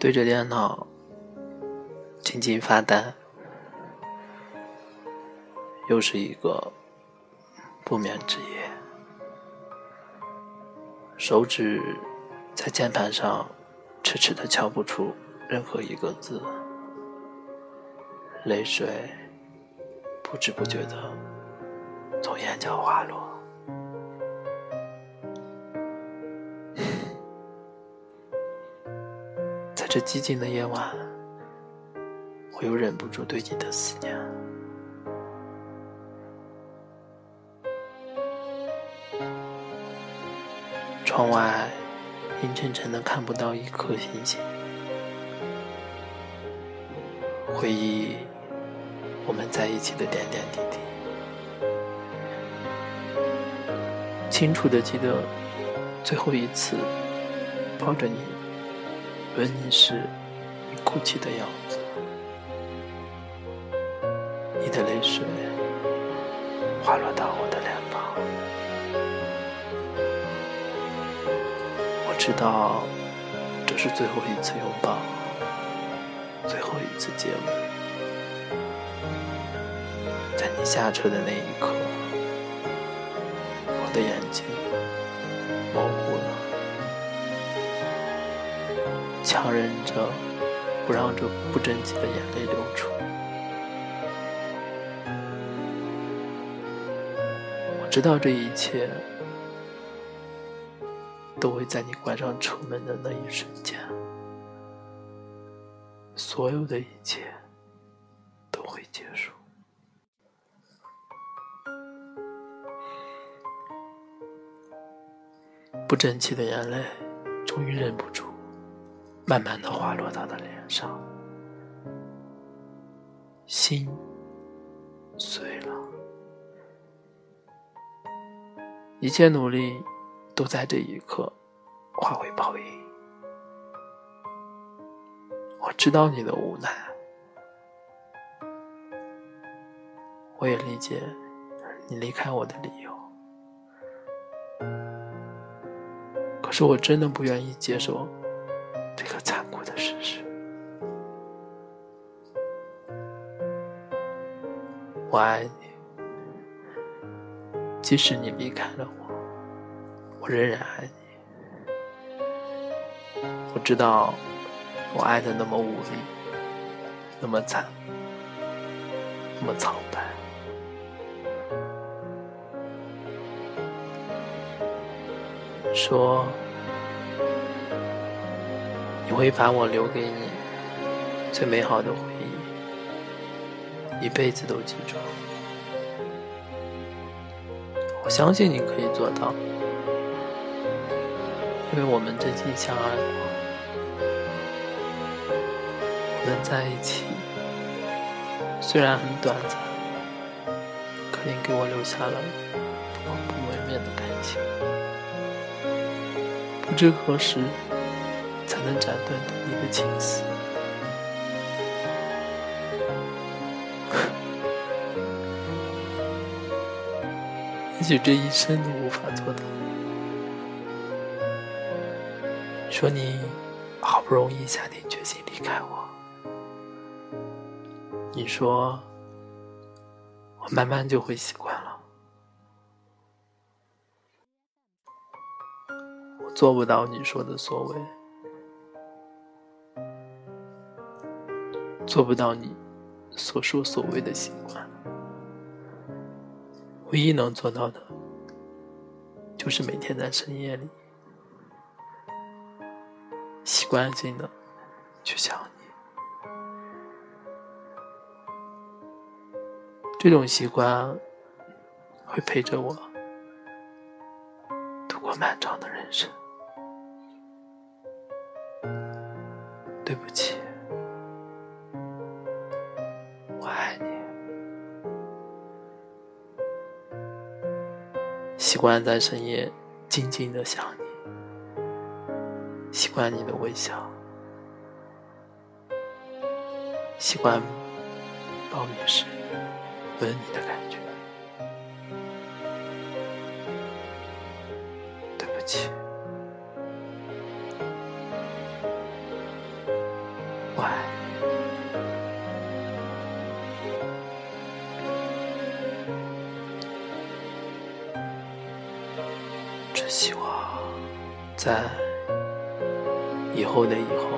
对着电脑静静发呆，又是一个不眠之夜。手指在键盘上迟迟的敲不出任何一个字，泪水不知不觉的从眼角滑落。在这寂静的夜晚，我又忍不住对你的思念。窗外阴沉沉的，看不到一颗星星。回忆我们在一起的点点滴滴，清楚的记得最后一次抱着你。吻你时，你哭泣的样子，你的泪水滑落到我的脸庞。我知道这是最后一次拥抱，最后一次接吻。你下车的那一刻，我的眼睛模糊了。强忍着，不让这不争气的眼泪流出。我知道这一切都会在你关上车门的那一瞬间，所有的一切争气的眼泪终于忍不住。慢慢的滑落他的脸上，心碎了，一切努力都在这一刻化为泡影。我知道你的无奈，我也理解你离开我的理由，可是我真的不愿意接受。这个残酷的事实，我爱你，即使你离开了我，我仍然爱你。我知道，我爱的那么无力，那么惨，那么苍白。说。你会把我留给你最美好的回忆，一辈子都记住。我相信你可以做到，因为我们真心相爱过。我们在一起，虽然很短暂，可你给我留下了不不磨灭的感情。不知何时。才能斩断对你的情丝。也许这一生都无法做到。说你好不容易下定决心离开我，你说我慢慢就会习惯做不到你说的所谓。做不到你所说所谓的习惯，唯一能做到的，就是每天在深夜里习惯性的去想你。这种习惯会陪着我度过漫长的人生。对不起。我爱你。习惯在深夜静静的想你习惯你的微笑习惯抱你时吻你的感觉。对不起。希望在以后的以后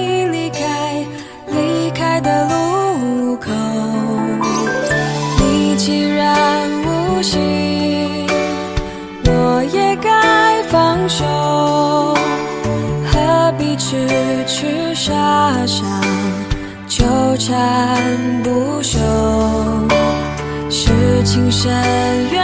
家乡纠缠不休是情深缘。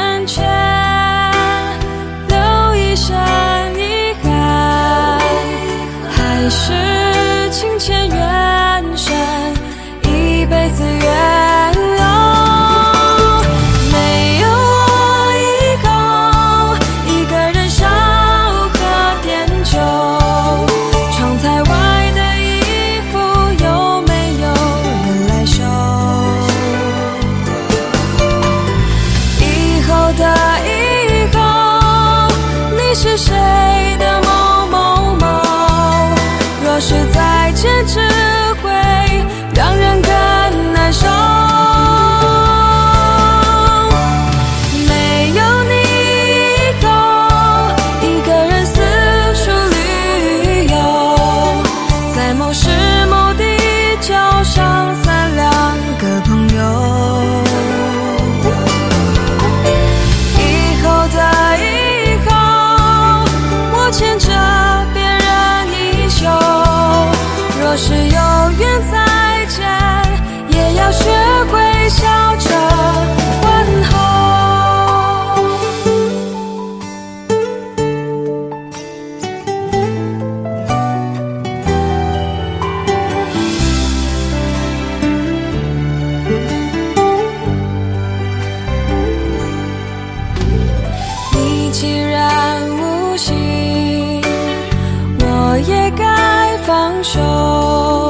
手，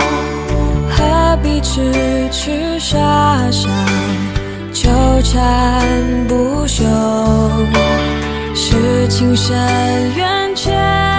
何必痴痴傻傻纠缠不休？是情深缘浅。